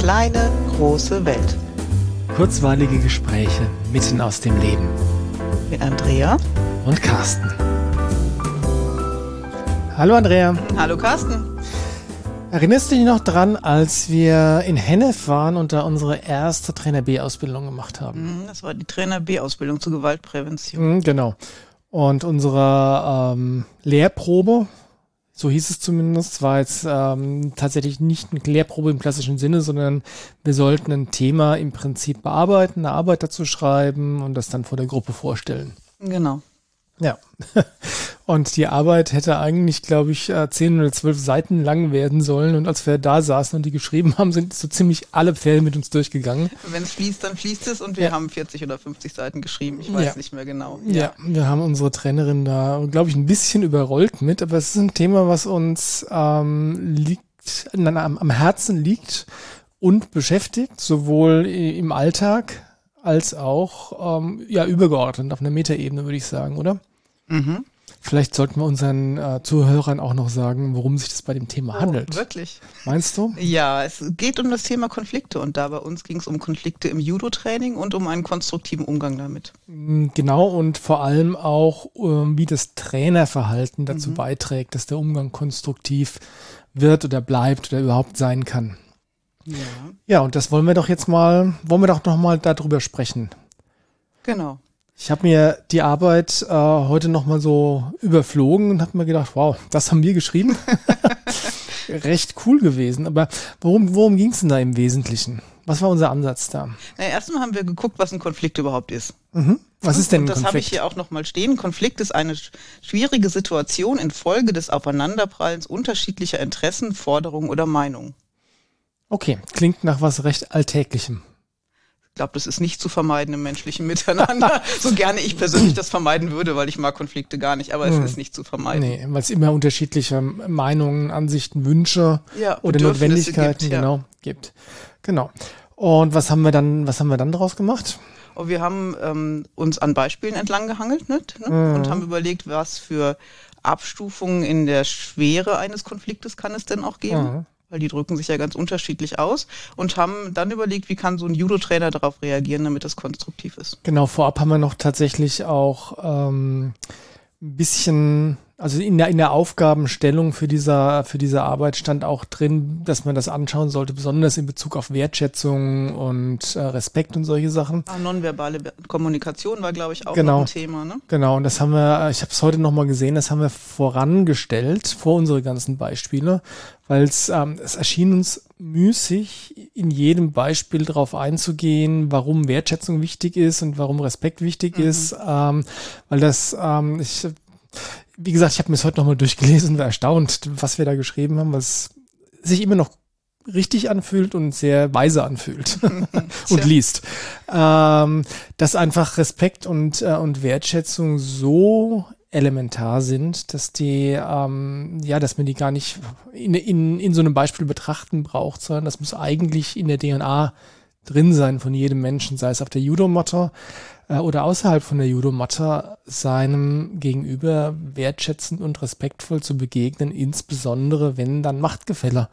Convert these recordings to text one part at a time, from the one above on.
kleine, große Welt. Kurzweilige Gespräche mitten aus dem Leben. Mit Andrea und Carsten. Hallo Andrea. Hallo Carsten. Erinnerst du dich noch dran, als wir in Hennef waren und da unsere erste Trainer B-Ausbildung gemacht haben? Mhm, das war die Trainer B-Ausbildung zur Gewaltprävention. Mhm, genau. Und unsere ähm, Lehrprobe, so hieß es zumindest, war jetzt ähm, tatsächlich nicht eine Lehrprobe im klassischen Sinne, sondern wir sollten ein Thema im Prinzip bearbeiten, eine Arbeit dazu schreiben und das dann vor der Gruppe vorstellen. Genau. Ja. Und die Arbeit hätte eigentlich, glaube ich, äh, zehn oder zwölf Seiten lang werden sollen. Und als wir da saßen und die geschrieben haben, sind so ziemlich alle Pferde mit uns durchgegangen. Wenn es fließt, dann fließt es und wir ja. haben 40 oder 50 Seiten geschrieben. Ich weiß ja. nicht mehr genau. Ja. ja. wir haben unsere Trainerin da, glaube ich, ein bisschen überrollt mit. Aber es ist ein Thema, was uns ähm, liegt, am, am Herzen liegt und beschäftigt, sowohl im Alltag als auch ähm, ja übergeordnet auf einer Metaebene, würde ich sagen, oder? Mhm. Vielleicht sollten wir unseren äh, Zuhörern auch noch sagen, worum sich das bei dem Thema oh, handelt. Wirklich? Meinst du? Ja, es geht um das Thema Konflikte und da bei uns ging es um Konflikte im Judo-Training und um einen konstruktiven Umgang damit. Mm, genau und vor allem auch, äh, wie das Trainerverhalten dazu mhm. beiträgt, dass der Umgang konstruktiv wird oder bleibt oder überhaupt sein kann. Ja. Ja, und das wollen wir doch jetzt mal, wollen wir doch noch mal darüber sprechen. Genau. Ich habe mir die Arbeit äh, heute nochmal so überflogen und habe mir gedacht, wow, das haben wir geschrieben. Recht cool gewesen. Aber worum, worum ging es denn da im Wesentlichen? Was war unser Ansatz da? Na, erstmal haben wir geguckt, was ein Konflikt überhaupt ist. Mhm. Was ist denn ein und das habe ich hier auch nochmal stehen. Konflikt ist eine schwierige Situation infolge des Aufeinanderprallens unterschiedlicher Interessen, Forderungen oder Meinungen. Okay, klingt nach was recht Alltäglichem. Ich glaube, das ist nicht zu vermeiden im menschlichen Miteinander. so gerne ich persönlich das vermeiden würde, weil ich mag Konflikte gar nicht, aber hm. es ist nicht zu vermeiden. Nee, weil es immer unterschiedliche Meinungen, Ansichten, Wünsche ja, oder Notwendigkeiten gibt, ja. genau gibt. Genau. Und was haben wir dann, was haben wir dann daraus gemacht? Und wir haben ähm, uns an Beispielen entlang gehangelt? Ne? Mhm. und haben überlegt, was für Abstufungen in der Schwere eines Konfliktes kann es denn auch geben. Mhm weil die drücken sich ja ganz unterschiedlich aus und haben dann überlegt, wie kann so ein Judo-Trainer darauf reagieren, damit das konstruktiv ist. Genau, vorab haben wir noch tatsächlich auch ähm, ein bisschen also in der, in der Aufgabenstellung für dieser, für diese Arbeit stand auch drin, dass man das anschauen sollte, besonders in Bezug auf Wertschätzung und äh, Respekt und solche Sachen. Ah, nonverbale Kommunikation war, glaube ich, auch genau, ein Thema. Ne? Genau, und das haben wir, ich habe es heute nochmal gesehen, das haben wir vorangestellt vor unsere ganzen Beispiele, weil es ähm, es erschien uns müßig, in jedem Beispiel darauf einzugehen, warum Wertschätzung wichtig ist und warum Respekt wichtig mhm. ist, ähm, weil das, ähm, ich wie gesagt, ich habe mir es heute nochmal durchgelesen und war erstaunt, was wir da geschrieben haben, was sich immer noch richtig anfühlt und sehr weise anfühlt und liest. Ähm, dass einfach Respekt und, äh, und Wertschätzung so elementar sind, dass die, ähm, ja, dass man die gar nicht in, in, in so einem Beispiel betrachten braucht, sondern das muss eigentlich in der DNA drin sein von jedem Menschen, sei es auf der Judo-Matte, äh, oder außerhalb von der Judomatte seinem Gegenüber wertschätzend und respektvoll zu begegnen, insbesondere wenn dann Machtgefälle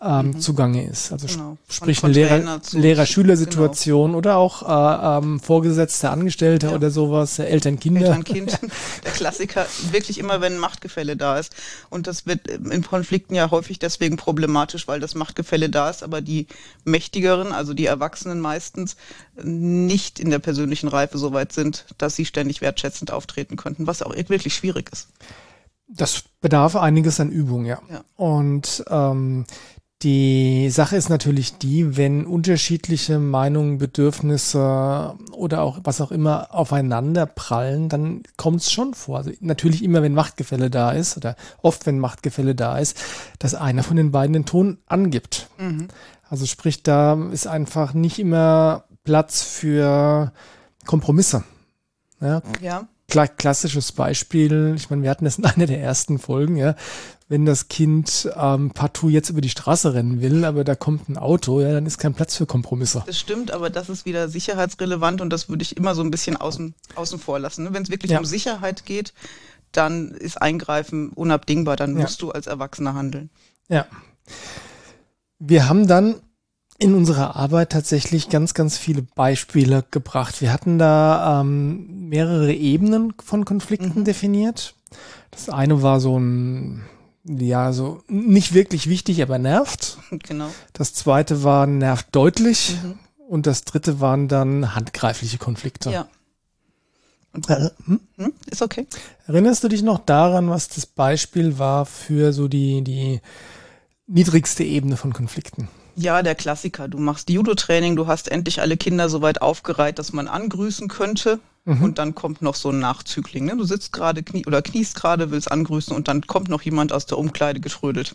ähm, mhm. zugange ist. Also genau. sprich eine Lehrer-Schüler-Situation genau. oder auch äh, ähm, Vorgesetzte, Angestellte ja. oder sowas, Eltern-Kinder. Eltern-Kind, der Klassiker, wirklich immer, wenn ein Machtgefälle da ist. Und das wird in Konflikten ja häufig deswegen problematisch, weil das Machtgefälle da ist, aber die Mächtigeren, also die Erwachsenen meistens, nicht in der persönlichen Reife so weit sind, dass sie ständig wertschätzend auftreten könnten, was auch wirklich schwierig ist. Das bedarf einiges an Übung, ja. ja. Und ähm, die Sache ist natürlich die, wenn unterschiedliche Meinungen, Bedürfnisse oder auch was auch immer aufeinander prallen, dann kommt es schon vor. Also natürlich immer, wenn Machtgefälle da ist oder oft, wenn Machtgefälle da ist, dass einer von den beiden den Ton angibt. Mhm. Also sprich, da ist einfach nicht immer Platz für Kompromisse. Ja. ja. Klassisches Beispiel, ich meine, wir hatten das in einer der ersten Folgen, ja wenn das Kind ähm, partout jetzt über die Straße rennen will, aber da kommt ein Auto, ja, dann ist kein Platz für Kompromisse. Das stimmt, aber das ist wieder sicherheitsrelevant und das würde ich immer so ein bisschen außen, außen vor lassen. Ne? Wenn es wirklich ja. um Sicherheit geht, dann ist Eingreifen unabdingbar, dann musst ja. du als Erwachsener handeln. Ja. Wir haben dann in unserer Arbeit tatsächlich ganz, ganz viele Beispiele gebracht. Wir hatten da ähm, mehrere Ebenen von Konflikten mhm. definiert. Das eine war so ein, ja, so nicht wirklich wichtig, aber nervt. Genau. Das zweite war nervt deutlich. Mhm. Und das dritte waren dann handgreifliche Konflikte. Ja. Äh, hm? Hm? Ist okay. Erinnerst du dich noch daran, was das Beispiel war für so die, die niedrigste Ebene von Konflikten? Ja, der Klassiker. Du machst Judo-Training, du hast endlich alle Kinder so weit aufgereiht, dass man angrüßen könnte. Mhm. Und dann kommt noch so ein Nachzügling. Ne? Du sitzt gerade knie oder kniest gerade, willst angrüßen und dann kommt noch jemand aus der Umkleide getrödelt.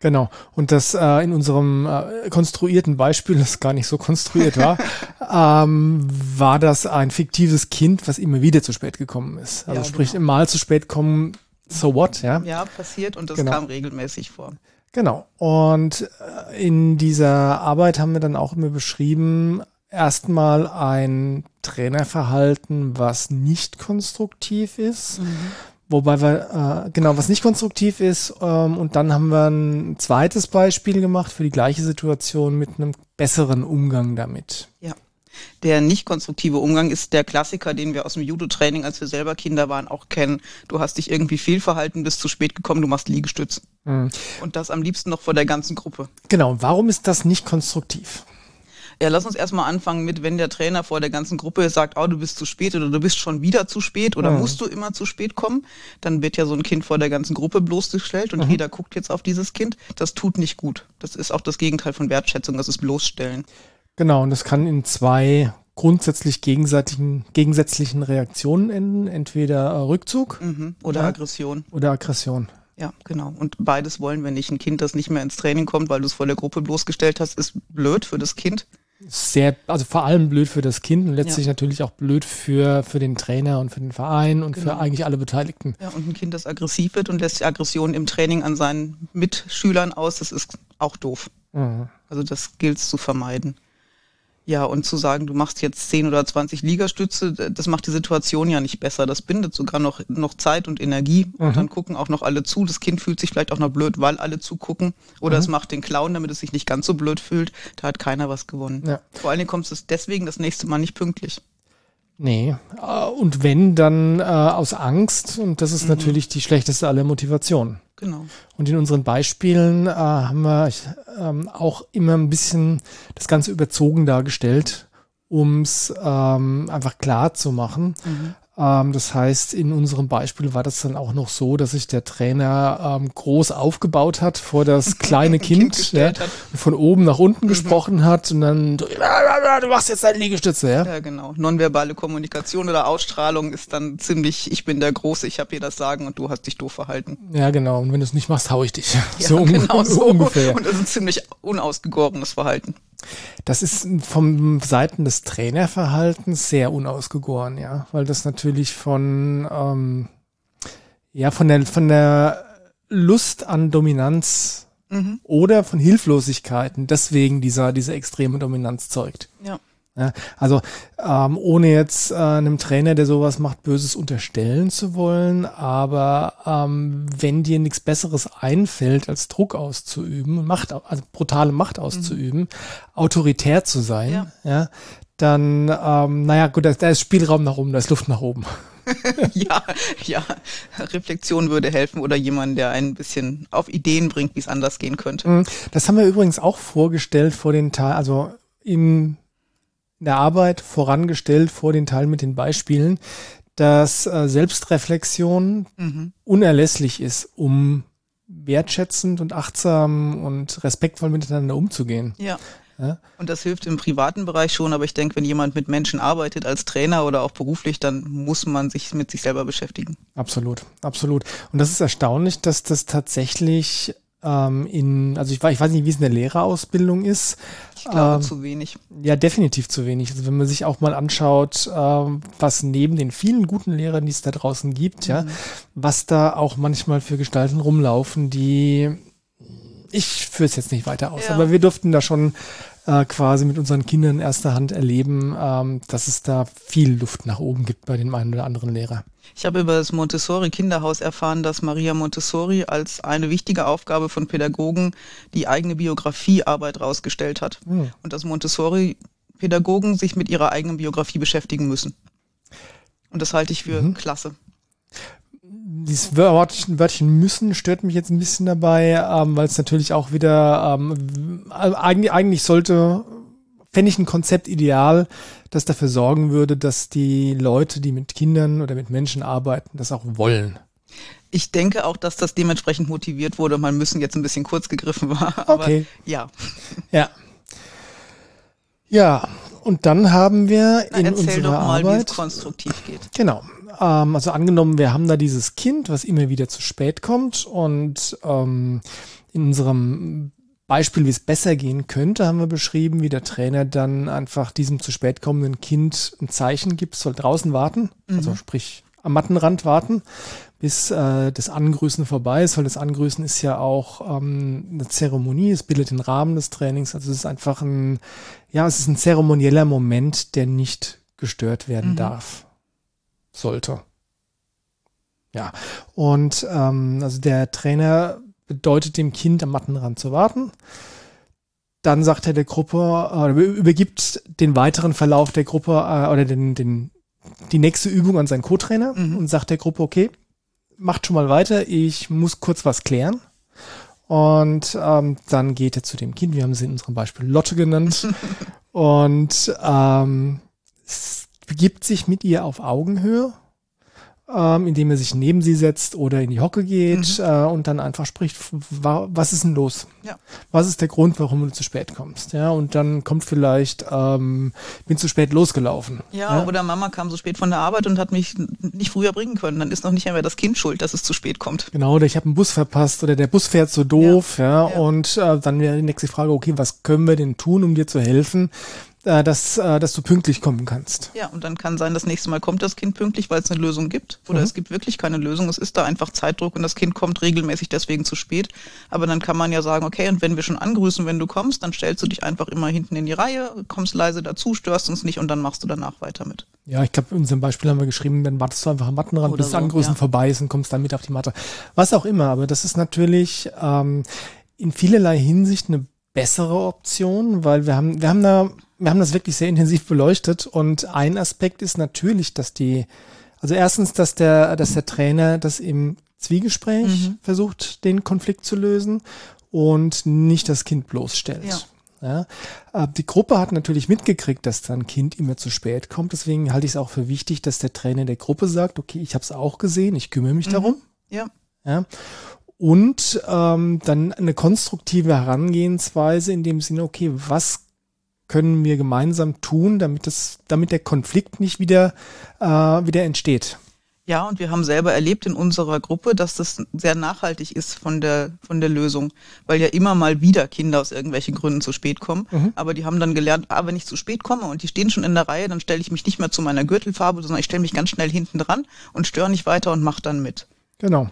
Genau. Und das äh, in unserem äh, konstruierten Beispiel, das gar nicht so konstruiert war, ähm, war das ein fiktives Kind, was immer wieder zu spät gekommen ist. Also ja, sprich, genau. mal zu spät kommen, so what, ja? Ja, passiert und das genau. kam regelmäßig vor. Genau. Und äh, in dieser Arbeit haben wir dann auch immer beschrieben, erstmal ein Trainerverhalten, was nicht konstruktiv ist. Mhm. Wobei wir, äh, genau, was nicht konstruktiv ist. Ähm, und dann haben wir ein zweites Beispiel gemacht für die gleiche Situation mit einem besseren Umgang damit. Ja. Der nicht konstruktive Umgang ist der Klassiker, den wir aus dem Judo-Training, als wir selber Kinder waren, auch kennen. Du hast dich irgendwie fehlverhalten, bist zu spät gekommen, du machst Liegestütz. Mhm. Und das am liebsten noch vor der ganzen Gruppe. Genau. Warum ist das nicht konstruktiv? Ja, lass uns erstmal anfangen mit, wenn der Trainer vor der ganzen Gruppe sagt, oh, du bist zu spät oder du bist schon wieder zu spät oder mhm. musst du immer zu spät kommen, dann wird ja so ein Kind vor der ganzen Gruppe bloßgestellt und mhm. jeder guckt jetzt auf dieses Kind. Das tut nicht gut. Das ist auch das Gegenteil von Wertschätzung, das ist bloßstellen. Genau, und das kann in zwei grundsätzlich gegenseitigen, gegensätzlichen Reaktionen enden. Entweder äh, Rückzug mhm. oder ja, Aggression. Oder Aggression. Ja, genau. Und beides wollen wir nicht. Ein Kind, das nicht mehr ins Training kommt, weil du es vor der Gruppe bloßgestellt hast, ist blöd für das Kind. Sehr, also vor allem blöd für das Kind und letztlich ja. natürlich auch blöd für, für den Trainer und für den Verein und genau. für eigentlich alle Beteiligten. Ja, und ein Kind, das aggressiv wird und lässt die Aggression im Training an seinen Mitschülern aus, das ist auch doof. Mhm. Also das gilt es zu vermeiden. Ja, und zu sagen, du machst jetzt 10 oder 20 Liegestütze, das macht die Situation ja nicht besser. Das bindet sogar noch, noch Zeit und Energie. Mhm. Und dann gucken auch noch alle zu. Das Kind fühlt sich vielleicht auch noch blöd, weil alle zugucken. Oder mhm. es macht den Clown, damit es sich nicht ganz so blöd fühlt. Da hat keiner was gewonnen. Ja. Vor allen Dingen kommt es deswegen das nächste Mal nicht pünktlich. Nee, äh, und wenn, dann äh, aus Angst. Und das ist mhm. natürlich die schlechteste aller Motivationen. Genau. Und in unseren Beispielen äh, haben wir ähm, auch immer ein bisschen das Ganze überzogen dargestellt, um es ähm, einfach klar zu machen. Mhm. Ähm, das heißt, in unserem Beispiel war das dann auch noch so, dass sich der Trainer ähm, groß aufgebaut hat vor das kleine Kind, kind ja, von oben nach unten mhm. gesprochen hat und dann du, du machst jetzt deine Liegestütze, ja? Ja, genau. Nonverbale Kommunikation oder Ausstrahlung ist dann ziemlich, ich bin der Große, ich habe hier das Sagen und du hast dich doof verhalten. Ja, genau. Und wenn du es nicht machst, hau ich dich. Ja, so, genau so ungefähr. Und das ist ein ziemlich unausgegorenes Verhalten. Das ist vom Seiten des Trainerverhaltens sehr unausgegoren, ja, weil das natürlich von ähm, ja von der von der Lust an Dominanz mhm. oder von Hilflosigkeiten deswegen dieser diese extreme Dominanz zeugt. Ja. Ja, also ähm, ohne jetzt äh, einem Trainer, der sowas macht, Böses unterstellen zu wollen, aber ähm, wenn dir nichts Besseres einfällt, als Druck auszuüben, Macht, also brutale Macht mhm. auszuüben, mhm. autoritär zu sein, ja, ja dann, ähm, naja, gut, da, da ist Spielraum nach oben, da ist Luft nach oben. ja, ja, Reflexion würde helfen oder jemand, der ein bisschen auf Ideen bringt, wie es anders gehen könnte. Mhm. Das haben wir übrigens auch vorgestellt vor den Teil, also im in der Arbeit vorangestellt vor den Teilen mit den Beispielen, dass äh, Selbstreflexion mhm. unerlässlich ist, um wertschätzend und achtsam und respektvoll miteinander umzugehen. Ja. ja. Und das hilft im privaten Bereich schon, aber ich denke, wenn jemand mit Menschen arbeitet als Trainer oder auch beruflich, dann muss man sich mit sich selber beschäftigen. Absolut, absolut. Und das ist erstaunlich, dass das tatsächlich ähm, in, also ich, ich weiß nicht, wie es in der Lehrerausbildung ist. Ich glaube ähm, zu wenig. Ja, definitiv zu wenig. Also wenn man sich auch mal anschaut, ähm, was neben den vielen guten Lehrern, die es da draußen gibt, mhm. ja, was da auch manchmal für Gestalten rumlaufen, die ich führe es jetzt nicht weiter aus, ja. aber wir durften da schon äh, quasi mit unseren Kindern in erster Hand erleben, ähm, dass es da viel Luft nach oben gibt bei dem einen oder anderen Lehrer. Ich habe über das Montessori Kinderhaus erfahren, dass Maria Montessori als eine wichtige Aufgabe von Pädagogen die eigene Biografiearbeit rausgestellt hat. Mhm. Und dass Montessori Pädagogen sich mit ihrer eigenen Biografie beschäftigen müssen. Und das halte ich für mhm. klasse. Dieses Wörtchen, Wörtchen müssen stört mich jetzt ein bisschen dabei, ähm, weil es natürlich auch wieder ähm, eigentlich, eigentlich sollte fände ich ein Konzept ideal, das dafür sorgen würde, dass die Leute, die mit Kindern oder mit Menschen arbeiten, das auch wollen. Ich denke auch, dass das dementsprechend motiviert wurde. Man müssen jetzt ein bisschen kurz gegriffen war. Aber okay. Ja. Ja. Ja. Und dann haben wir Na, in erzähl unserer doch mal, Arbeit, wie es konstruktiv geht. Genau. Ähm, also angenommen, wir haben da dieses Kind, was immer wieder zu spät kommt und ähm, in unserem Beispiel, wie es besser gehen könnte, haben wir beschrieben, wie der Trainer dann einfach diesem zu spät kommenden Kind ein Zeichen gibt, soll draußen warten, mhm. also sprich am Mattenrand warten, bis äh, das Angrüßen vorbei ist, weil das Angrüßen ist ja auch ähm, eine Zeremonie, es bildet den Rahmen des Trainings, also es ist einfach ein, ja, es ist ein zeremonieller Moment, der nicht gestört werden mhm. darf, sollte. Ja, und ähm, also der Trainer bedeutet dem Kind am Mattenrand zu warten. Dann sagt er der Gruppe, äh, übergibt den weiteren Verlauf der Gruppe äh, oder den, den, die nächste Übung an seinen Co-Trainer mhm. und sagt der Gruppe, okay, macht schon mal weiter, ich muss kurz was klären. Und ähm, dann geht er zu dem Kind, wir haben sie in unserem Beispiel Lotte genannt, und ähm, begibt sich mit ihr auf Augenhöhe ähm, indem er sich neben sie setzt oder in die Hocke geht mhm. äh, und dann einfach spricht, was ist denn los? Ja. Was ist der Grund, warum du zu spät kommst? Ja, und dann kommt vielleicht, ähm, bin zu spät losgelaufen. Ja, ja, oder Mama kam so spät von der Arbeit und hat mich nicht früher bringen können. Dann ist noch nicht mehr das Kind schuld, dass es zu spät kommt. Genau, oder ich habe einen Bus verpasst oder der Bus fährt so doof, ja. ja, ja. Und äh, dann wäre die nächste Frage, okay, was können wir denn tun, um dir zu helfen? Äh, dass, äh, dass du pünktlich kommen kannst. Ja, und dann kann sein, das nächste Mal kommt das Kind pünktlich, weil es eine Lösung gibt. Oder mhm. es gibt wirklich keine Lösung. Es ist da einfach Zeitdruck und das Kind kommt regelmäßig deswegen zu spät. Aber dann kann man ja sagen, okay, und wenn wir schon angrüßen, wenn du kommst, dann stellst du dich einfach immer hinten in die Reihe, kommst leise dazu, störst uns nicht und dann machst du danach weiter mit. Ja, ich glaube, in unserem Beispiel haben wir geschrieben, dann wartest du einfach am Mattenrand, bis so, Angrüßen ja. vorbei ist und kommst dann mit auf die Matte. Was auch immer, aber das ist natürlich ähm, in vielerlei Hinsicht eine bessere Option, weil wir haben, wir haben da wir haben das wirklich sehr intensiv beleuchtet und ein Aspekt ist natürlich, dass die, also erstens, dass der, dass der Trainer das im Zwiegespräch mhm. versucht, den Konflikt zu lösen und nicht das Kind bloßstellt. Ja. Ja, äh, die Gruppe hat natürlich mitgekriegt, dass dann ein Kind immer zu spät kommt. Deswegen halte ich es auch für wichtig, dass der Trainer der Gruppe sagt, okay, ich habe es auch gesehen, ich kümmere mich mhm. darum. Ja. ja. Und ähm, dann eine konstruktive Herangehensweise in dem Sinne, okay, was können wir gemeinsam tun, damit das, damit der Konflikt nicht wieder, äh, wieder entsteht? Ja, und wir haben selber erlebt in unserer Gruppe, dass das sehr nachhaltig ist von der, von der Lösung, weil ja immer mal wieder Kinder aus irgendwelchen Gründen zu spät kommen. Mhm. Aber die haben dann gelernt, ah, wenn ich zu spät komme und die stehen schon in der Reihe, dann stelle ich mich nicht mehr zu meiner Gürtelfarbe, sondern ich stelle mich ganz schnell hinten dran und störe nicht weiter und mache dann mit. Genau.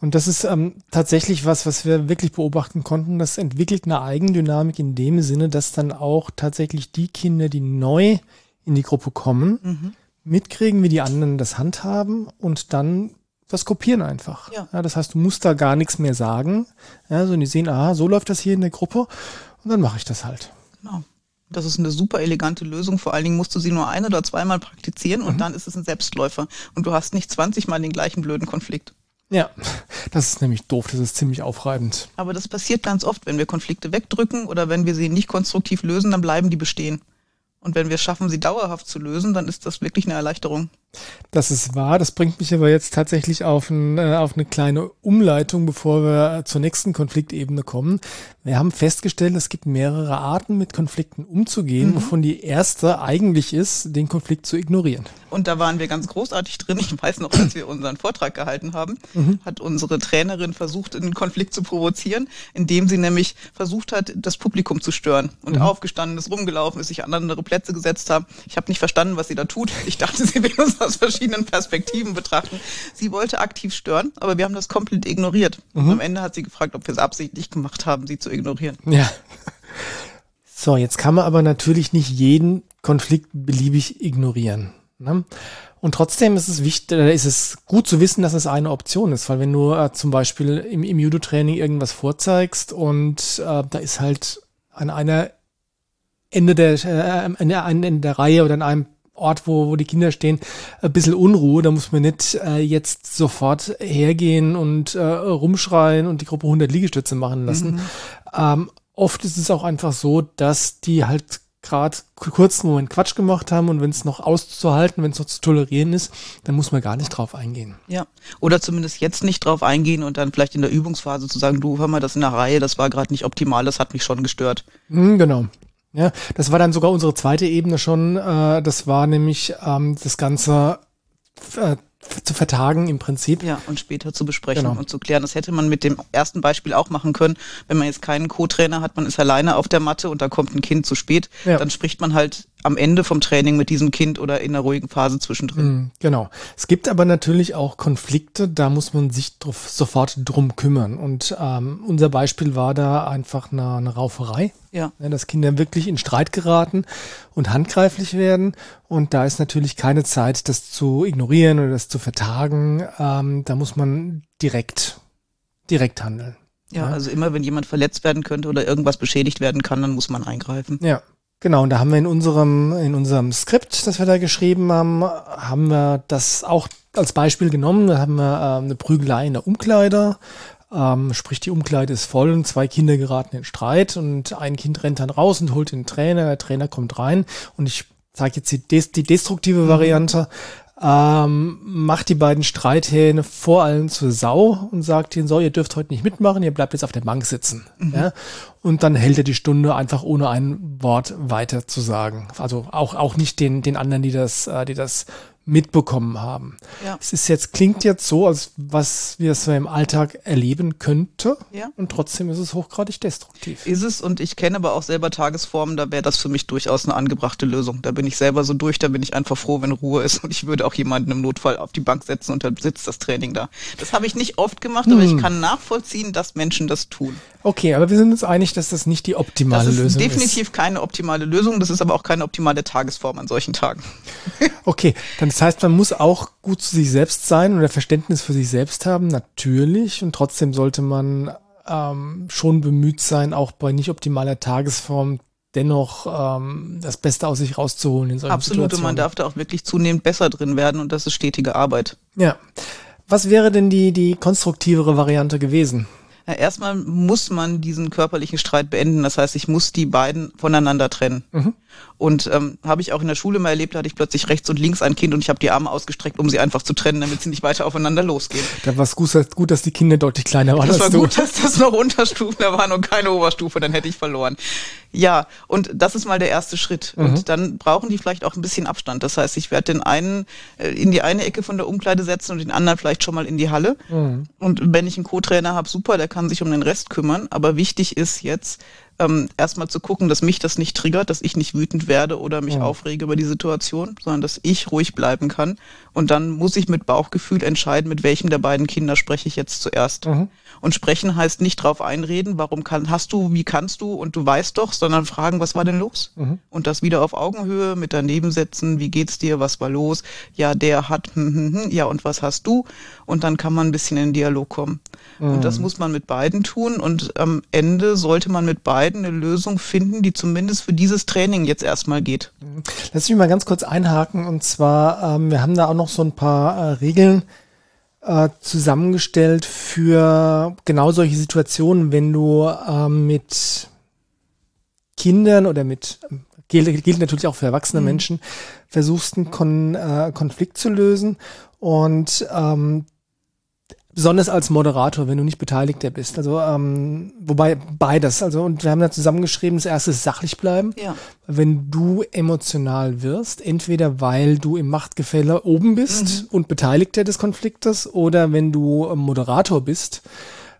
Und das ist ähm, tatsächlich was, was wir wirklich beobachten konnten. Das entwickelt eine Eigendynamik in dem Sinne, dass dann auch tatsächlich die Kinder, die neu in die Gruppe kommen, mhm. mitkriegen, wie die anderen das handhaben und dann das kopieren einfach. Ja. ja. das heißt, du musst da gar nichts mehr sagen. Ja, so die sehen, aha, so läuft das hier in der Gruppe und dann mache ich das halt. Genau. Das ist eine super elegante Lösung. Vor allen Dingen musst du sie nur ein oder zweimal praktizieren und mhm. dann ist es ein Selbstläufer. Und du hast nicht 20 Mal den gleichen blöden Konflikt. Ja, das ist nämlich doof, das ist ziemlich aufreibend. Aber das passiert ganz oft, wenn wir Konflikte wegdrücken oder wenn wir sie nicht konstruktiv lösen, dann bleiben die bestehen. Und wenn wir es schaffen, sie dauerhaft zu lösen, dann ist das wirklich eine Erleichterung. Das ist wahr. Das bringt mich aber jetzt tatsächlich auf, ein, äh, auf eine kleine Umleitung, bevor wir zur nächsten Konfliktebene kommen. Wir haben festgestellt, es gibt mehrere Arten, mit Konflikten umzugehen, mhm. wovon die erste eigentlich ist, den Konflikt zu ignorieren. Und da waren wir ganz großartig drin. Ich weiß noch, als wir unseren Vortrag gehalten haben, mhm. hat unsere Trainerin versucht, einen Konflikt zu provozieren, indem sie nämlich versucht hat, das Publikum zu stören und mhm. aufgestanden ist, rumgelaufen ist, sich an andere Plätze gesetzt haben. Ich habe nicht verstanden, was sie da tut. Ich dachte, sie will uns aus verschiedenen Perspektiven betrachten. Sie wollte aktiv stören, aber wir haben das komplett ignoriert. Mhm. Und am Ende hat sie gefragt, ob wir es absichtlich gemacht haben, sie zu ignorieren. Ja. So, jetzt kann man aber natürlich nicht jeden Konflikt beliebig ignorieren. Ne? Und trotzdem ist es wichtig, äh, ist es gut zu wissen, dass es eine Option ist, weil wenn du äh, zum Beispiel im, im Judo-Training irgendwas vorzeigst und äh, da ist halt an einer Ende der, äh, an Ende der Reihe oder an einem Ort, wo, wo die Kinder stehen, ein bisschen Unruhe. Da muss man nicht äh, jetzt sofort hergehen und äh, rumschreien und die Gruppe 100 Liegestütze machen lassen. Mhm. Ähm, oft ist es auch einfach so, dass die halt gerade kurzen Moment Quatsch gemacht haben und wenn es noch auszuhalten, wenn es noch zu tolerieren ist, dann muss man gar nicht drauf eingehen. Ja, oder zumindest jetzt nicht drauf eingehen und dann vielleicht in der Übungsphase zu sagen, du hör mal, das in der Reihe, das war gerade nicht optimal, das hat mich schon gestört. Mhm, genau. Ja, das war dann sogar unsere zweite Ebene schon. Äh, das war nämlich ähm, das Ganze äh, zu vertagen im Prinzip. Ja, und später zu besprechen genau. und zu klären. Das hätte man mit dem ersten Beispiel auch machen können. Wenn man jetzt keinen Co-Trainer hat, man ist alleine auf der Matte und da kommt ein Kind zu spät, ja. dann spricht man halt am Ende vom Training mit diesem Kind oder in einer ruhigen Phase zwischendrin. Mm, genau. Es gibt aber natürlich auch Konflikte, da muss man sich drauf, sofort drum kümmern. Und ähm, unser Beispiel war da einfach eine, eine Rauferei. Ja. ja. Dass Kinder wirklich in Streit geraten und handgreiflich werden. Und da ist natürlich keine Zeit, das zu ignorieren oder das zu vertagen. Ähm, da muss man direkt, direkt handeln. Ja, ja, also immer wenn jemand verletzt werden könnte oder irgendwas beschädigt werden kann, dann muss man eingreifen. Ja, Genau, und da haben wir in unserem, in unserem Skript, das wir da geschrieben haben, haben wir das auch als Beispiel genommen. Da haben wir äh, eine Prügelei in der Umkleide. Ähm, sprich, die Umkleide ist voll und zwei Kinder geraten in Streit und ein Kind rennt dann raus und holt den Trainer. Der Trainer kommt rein und ich sage jetzt die, die destruktive Variante ähm, macht die beiden Streithähne vor allem zur Sau und sagt ihnen so, ihr dürft heute nicht mitmachen, ihr bleibt jetzt auf der Bank sitzen. Mhm. Ja? Und dann hält er die Stunde einfach ohne ein Wort weiter zu sagen. Also auch, auch nicht den, den anderen, die das, äh, die das mitbekommen haben. Ja. Es ist jetzt, klingt jetzt so, als was wir so im Alltag erleben könnte. Ja. Und trotzdem ist es hochgradig destruktiv. Ist es und ich kenne aber auch selber Tagesformen, da wäre das für mich durchaus eine angebrachte Lösung. Da bin ich selber so durch, da bin ich einfach froh, wenn Ruhe ist und ich würde auch jemanden im Notfall auf die Bank setzen und dann sitzt das Training da. Das habe ich nicht oft gemacht, hm. aber ich kann nachvollziehen, dass Menschen das tun. Okay, aber wir sind uns einig, dass das nicht die optimale Lösung ist. Das ist definitiv keine optimale Lösung, das ist aber auch keine optimale Tagesform an solchen Tagen. okay, dann das heißt, man muss auch gut zu sich selbst sein oder Verständnis für sich selbst haben, natürlich. Und trotzdem sollte man ähm, schon bemüht sein, auch bei nicht optimaler Tagesform dennoch ähm, das Beste aus sich rauszuholen in solchen Absolut, Situationen. und man darf da auch wirklich zunehmend besser drin werden und das ist stetige Arbeit. Ja. Was wäre denn die, die konstruktivere Variante gewesen? Na, erstmal muss man diesen körperlichen Streit beenden. Das heißt, ich muss die beiden voneinander trennen. Mhm. Und ähm, habe ich auch in der Schule mal erlebt, da hatte ich plötzlich rechts und links ein Kind und ich habe die Arme ausgestreckt, um sie einfach zu trennen, damit sie nicht weiter aufeinander losgehen. Da war es gut, gut, dass die Kinder deutlich kleiner waren. Das war du. gut, dass das noch Unterstufen da waren und keine Oberstufe, dann hätte ich verloren. Ja, und das ist mal der erste Schritt. Mhm. Und dann brauchen die vielleicht auch ein bisschen Abstand. Das heißt, ich werde den einen äh, in die eine Ecke von der Umkleide setzen und den anderen vielleicht schon mal in die Halle. Mhm. Und wenn ich einen Co-Trainer habe, super, der kann sich um den Rest kümmern. Aber wichtig ist jetzt, ähm, erstmal zu gucken, dass mich das nicht triggert, dass ich nicht wütend werde oder mich ja. aufrege über die Situation, sondern dass ich ruhig bleiben kann. Und dann muss ich mit Bauchgefühl entscheiden, mit welchem der beiden Kinder spreche ich jetzt zuerst. Mhm. Und sprechen heißt nicht drauf einreden, warum kann, hast du, wie kannst du und du weißt doch, sondern fragen, was war denn los? Mhm. Und das wieder auf Augenhöhe mit daneben setzen, wie geht's dir, was war los? Ja, der hat, hm, hm, hm, ja, und was hast du? Und dann kann man ein bisschen in den Dialog kommen. Mhm. Und das mhm. muss man mit beiden tun. Und am Ende sollte man mit beiden eine Lösung finden, die zumindest für dieses Training jetzt erstmal geht. Mhm. Lass mich mal ganz kurz einhaken. Und zwar, ähm, wir haben da auch noch so ein paar äh, Regeln äh, zusammengestellt für genau solche Situationen, wenn du äh, mit Kindern oder mit gilt, gilt natürlich auch für erwachsene mhm. Menschen, versuchst einen Kon äh, Konflikt zu lösen und ähm, besonders als Moderator, wenn du nicht Beteiligter bist. Also ähm, wobei beides. Also und wir haben da zusammengeschrieben, das erste ist sachlich bleiben. Ja. Wenn du emotional wirst, entweder weil du im Machtgefälle oben bist mhm. und Beteiligter des Konfliktes, oder wenn du Moderator bist,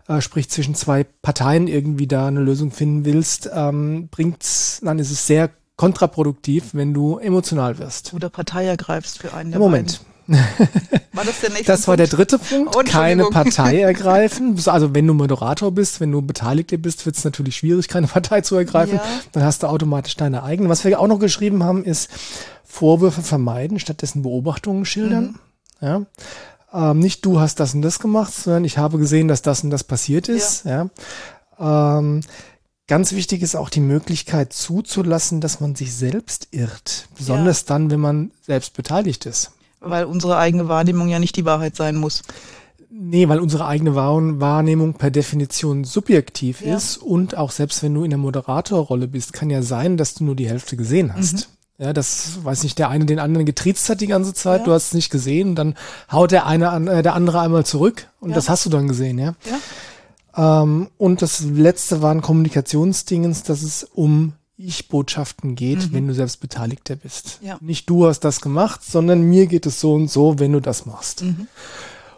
äh, sprich zwischen zwei Parteien irgendwie da eine Lösung finden willst, ähm, bringt's, dann ist es sehr kontraproduktiv, wenn du emotional wirst. Oder Partei ergreifst für einen der Moment. Beiden. War das der nächste Das war der dritte Punkt. Oh, keine Partei ergreifen. Also wenn du Moderator bist, wenn du Beteiligter bist, wird es natürlich schwierig, keine Partei zu ergreifen. Ja. Dann hast du automatisch deine eigene. Was wir auch noch geschrieben haben, ist Vorwürfe vermeiden, stattdessen Beobachtungen schildern. Mhm. Ja. Ähm, nicht du hast das und das gemacht, sondern ich habe gesehen, dass das und das passiert ist. Ja. ja. Ähm, Ganz wichtig ist auch die Möglichkeit zuzulassen, dass man sich selbst irrt. Besonders ja. dann, wenn man selbst beteiligt ist. Weil unsere eigene Wahrnehmung ja nicht die Wahrheit sein muss. Nee, weil unsere eigene Wahrnehmung per Definition subjektiv ja. ist und auch selbst wenn du in der Moderatorrolle bist, kann ja sein, dass du nur die Hälfte gesehen hast. Mhm. Ja, das weiß nicht, der eine den anderen getriezt hat die ganze Zeit, ja. du hast es nicht gesehen, dann haut der eine an, äh, der andere einmal zurück und ja. das hast du dann gesehen, ja. ja. Ähm, und das letzte waren Kommunikationsdingens, dass es um Ich-Botschaften geht, mhm. wenn du selbst Beteiligter bist. Ja. Nicht du hast das gemacht, sondern mir geht es so und so, wenn du das machst. Mhm.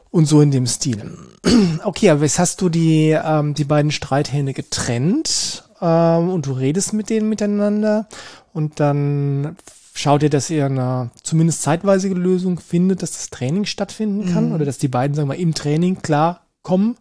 Und so in dem Stil. Okay, aber jetzt hast du die, ähm, die beiden Streithähne getrennt ähm, und du redest mit denen miteinander und dann schaut ihr, dass ihr eine zumindest zeitweise Lösung findet, dass das Training stattfinden kann mhm. oder dass die beiden, sagen wir, im Training klar kommen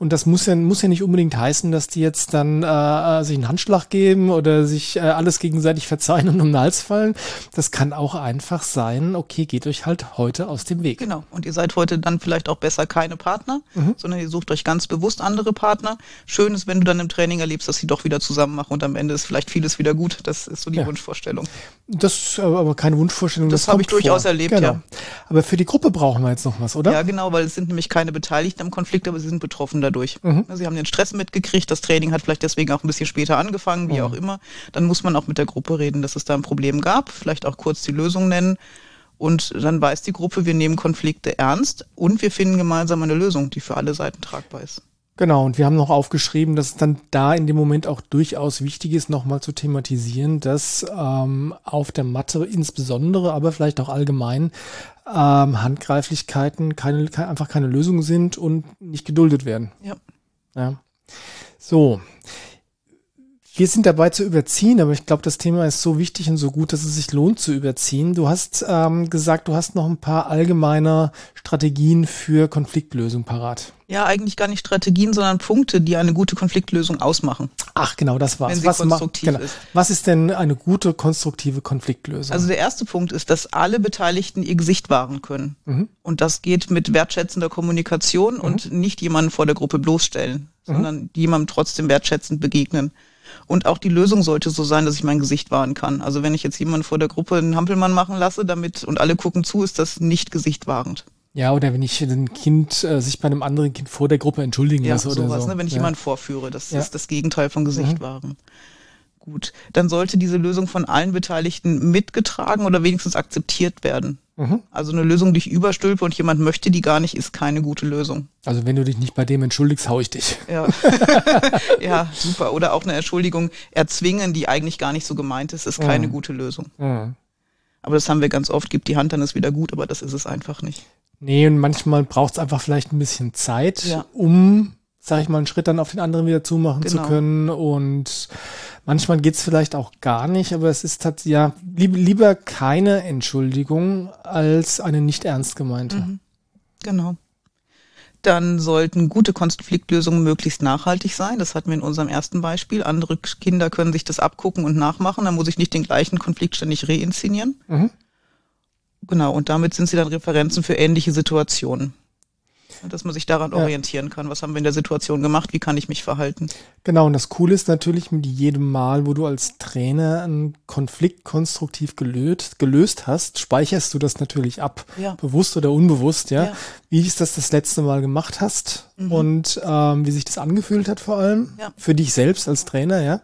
und das muss ja, muss ja nicht unbedingt heißen, dass die jetzt dann äh, sich einen Handschlag geben oder sich äh, alles gegenseitig verzeihen und um den Hals fallen. Das kann auch einfach sein, okay, geht euch halt heute aus dem Weg. Genau. Und ihr seid heute dann vielleicht auch besser keine Partner, mhm. sondern ihr sucht euch ganz bewusst andere Partner. Schön ist, wenn du dann im Training erlebst, dass sie doch wieder zusammen machen und am Ende ist vielleicht vieles wieder gut. Das ist so die ja. Wunschvorstellung. Das ist aber keine Wunschvorstellung. Das, das habe ich durchaus vor. erlebt, genau. ja. Aber für die Gruppe brauchen wir jetzt noch was, oder? Ja, genau, weil es sind nämlich keine Beteiligten am Konflikt, aber sie sind betroffen dadurch. Mhm. Sie haben den Stress mitgekriegt, das Training hat vielleicht deswegen auch ein bisschen später angefangen, wie mhm. auch immer. Dann muss man auch mit der Gruppe reden, dass es da ein Problem gab, vielleicht auch kurz die Lösung nennen. Und dann weiß die Gruppe, wir nehmen Konflikte ernst und wir finden gemeinsam eine Lösung, die für alle Seiten tragbar ist. Genau, und wir haben noch aufgeschrieben, dass es dann da in dem Moment auch durchaus wichtig ist, nochmal zu thematisieren, dass ähm, auf der Matte insbesondere, aber vielleicht auch allgemein ähm, Handgreiflichkeiten keine, einfach keine Lösung sind und nicht geduldet werden. Ja. ja. So, wir sind dabei zu überziehen, aber ich glaube, das Thema ist so wichtig und so gut, dass es sich lohnt zu überziehen. Du hast ähm, gesagt, du hast noch ein paar allgemeine Strategien für Konfliktlösung parat. Ja, eigentlich gar nicht Strategien, sondern Punkte, die eine gute Konfliktlösung ausmachen. Ach, genau, das war's. Wenn sie Was konstruktiv genau. ist. Was ist denn eine gute konstruktive Konfliktlösung? Also der erste Punkt ist, dass alle Beteiligten ihr Gesicht wahren können. Mhm. Und das geht mit wertschätzender Kommunikation mhm. und nicht jemanden vor der Gruppe bloßstellen, mhm. sondern jemandem trotzdem wertschätzend begegnen. Und auch die Lösung sollte so sein, dass ich mein Gesicht wahren kann. Also wenn ich jetzt jemanden vor der Gruppe einen Hampelmann machen lasse, damit und alle gucken zu, ist das nicht gesichtwahrend. Ja, oder wenn ich ein Kind äh, sich bei einem anderen Kind vor der Gruppe entschuldigen ja, lasse oder sowas, so. Ne, wenn ich ja. jemanden vorführe, das ja. ist das Gegenteil von Gesicht mhm. wahren. Gut, dann sollte diese Lösung von allen Beteiligten mitgetragen oder wenigstens akzeptiert werden. Mhm. Also eine Lösung, die ich überstülpe und jemand möchte die gar nicht, ist keine gute Lösung. Also wenn du dich nicht bei dem entschuldigst, hau ich dich. Ja, ja super. Oder auch eine Entschuldigung erzwingen, die eigentlich gar nicht so gemeint ist, ist keine mhm. gute Lösung. Mhm. Aber das haben wir ganz oft, gibt die Hand, dann ist wieder gut, aber das ist es einfach nicht. Nee, und manchmal braucht es einfach vielleicht ein bisschen Zeit, ja. um sag ich mal, einen Schritt dann auf den anderen wieder zumachen genau. zu können. Und manchmal geht's vielleicht auch gar nicht, aber es ist halt, ja, lieb, lieber keine Entschuldigung als eine nicht ernst gemeinte. Mhm. Genau. Dann sollten gute Konfliktlösungen möglichst nachhaltig sein. Das hatten wir in unserem ersten Beispiel. Andere Kinder können sich das abgucken und nachmachen. Da muss ich nicht den gleichen Konflikt ständig reinszenieren. Mhm. Genau, und damit sind sie dann Referenzen für ähnliche Situationen dass man sich daran ja. orientieren kann. Was haben wir in der Situation gemacht? Wie kann ich mich verhalten? Genau, und das Coole ist natürlich mit jedem Mal, wo du als Trainer einen Konflikt konstruktiv gelöst, gelöst hast, speicherst du das natürlich ab. Ja. Bewusst oder unbewusst, ja. ja. Wie ist das das letzte Mal gemacht hast mhm. und ähm, wie sich das angefühlt hat vor allem. Ja. Für dich selbst als Trainer, ja.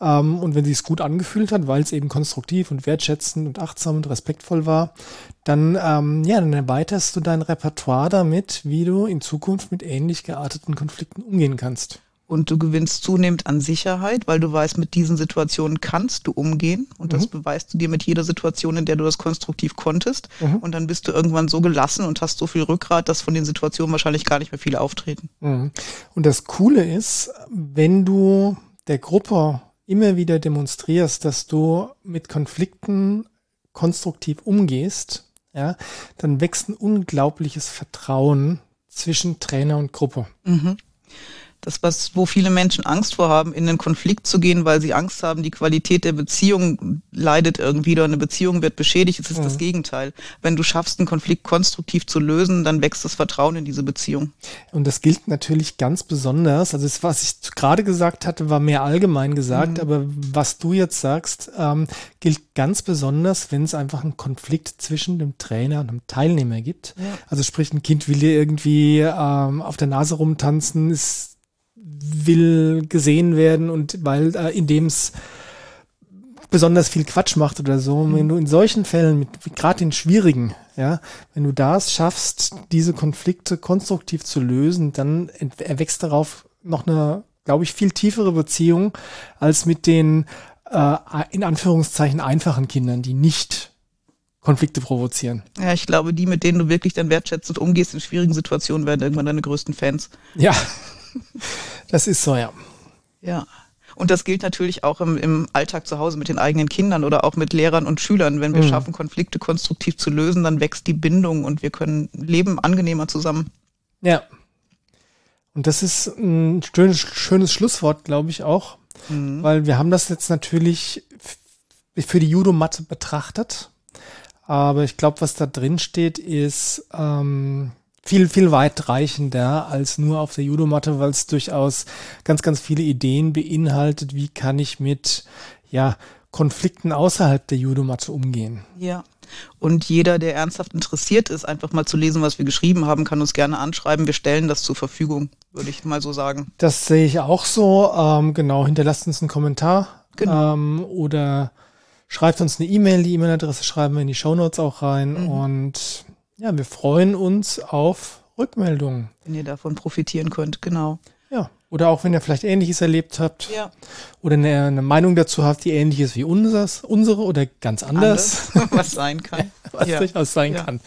Ähm, und wenn sie es gut angefühlt hat, weil es eben konstruktiv und wertschätzend und achtsam und respektvoll war, dann, ähm, ja, dann erweiterst du dein Repertoire damit, wie du in Zukunft mit ähnlich gearteten Konflikten umgehen kannst. Und du gewinnst zunehmend an Sicherheit, weil du weißt, mit diesen Situationen kannst du umgehen. Und das mhm. beweist du dir mit jeder Situation, in der du das konstruktiv konntest. Mhm. Und dann bist du irgendwann so gelassen und hast so viel Rückgrat, dass von den Situationen wahrscheinlich gar nicht mehr viele auftreten. Mhm. Und das Coole ist, wenn du der Gruppe immer wieder demonstrierst, dass du mit Konflikten konstruktiv umgehst, ja, dann wächst ein unglaubliches Vertrauen zwischen Trainer und Gruppe. Mhm das, was, wo viele Menschen Angst vor haben, in einen Konflikt zu gehen, weil sie Angst haben, die Qualität der Beziehung leidet irgendwie oder eine Beziehung wird beschädigt, es ist mhm. das Gegenteil. Wenn du schaffst, einen Konflikt konstruktiv zu lösen, dann wächst das Vertrauen in diese Beziehung. Und das gilt natürlich ganz besonders. Also das, was ich gerade gesagt hatte, war mehr allgemein gesagt, mhm. aber was du jetzt sagst, ähm, gilt ganz besonders, wenn es einfach einen Konflikt zwischen dem Trainer und dem Teilnehmer gibt. Ja. Also sprich, ein Kind will dir irgendwie ähm, auf der Nase rumtanzen, ist will gesehen werden und weil äh, in dem es besonders viel Quatsch macht oder so. Und wenn du in solchen Fällen, mit gerade den schwierigen, ja, wenn du das schaffst, diese Konflikte konstruktiv zu lösen, dann erwächst darauf noch eine, glaube ich, viel tiefere Beziehung als mit den äh, in Anführungszeichen einfachen Kindern, die nicht Konflikte provozieren. Ja, ich glaube, die, mit denen du wirklich dann wertschätzend umgehst in schwierigen Situationen, werden irgendwann deine größten Fans. Ja, das ist so, ja. Ja. Und das gilt natürlich auch im, im Alltag zu Hause mit den eigenen Kindern oder auch mit Lehrern und Schülern. Wenn wir mhm. schaffen, Konflikte konstruktiv zu lösen, dann wächst die Bindung und wir können leben angenehmer zusammen. Ja. Und das ist ein schönes, schönes Schlusswort, glaube ich auch, mhm. weil wir haben das jetzt natürlich für die Judomatte betrachtet. Aber ich glaube, was da drin steht, ist, ähm, viel, viel weitreichender als nur auf der Judomatte, weil es durchaus ganz, ganz viele Ideen beinhaltet, wie kann ich mit, ja, Konflikten außerhalb der Judomatte umgehen. Ja. Und jeder, der ernsthaft interessiert ist, einfach mal zu lesen, was wir geschrieben haben, kann uns gerne anschreiben. Wir stellen das zur Verfügung, würde ich mal so sagen. Das sehe ich auch so. Ähm, genau, hinterlasst uns einen Kommentar. Genau. Ähm, oder schreibt uns eine E-Mail. Die E-Mail-Adresse schreiben wir in die Shownotes auch rein. Mhm. Und ja, wir freuen uns auf Rückmeldungen. Wenn ihr davon profitieren könnt, genau. Ja. Oder auch wenn ihr vielleicht Ähnliches erlebt habt. Ja. Oder eine, eine Meinung dazu habt, die ähnlich ist wie unseres, unsere oder ganz anders. anders was sein kann. was ja. durchaus sein ja. kann.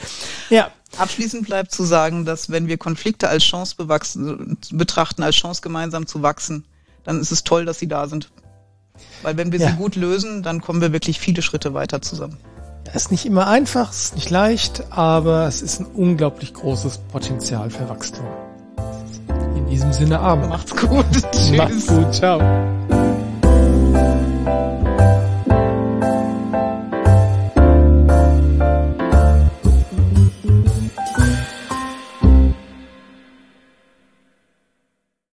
Ja. Abschließend bleibt zu sagen, dass wenn wir Konflikte als Chance bewachsen, betrachten, als Chance gemeinsam zu wachsen, dann ist es toll, dass sie da sind. Weil wenn wir sie gut lösen, dann kommen wir wirklich viele Schritte weiter zusammen. Es ist nicht immer einfach, es ist nicht leicht, aber es ist ein unglaublich großes Potenzial für Wachstum. In diesem Sinne, Abend. Macht's gut. Tschüss. Macht's gut. Ciao.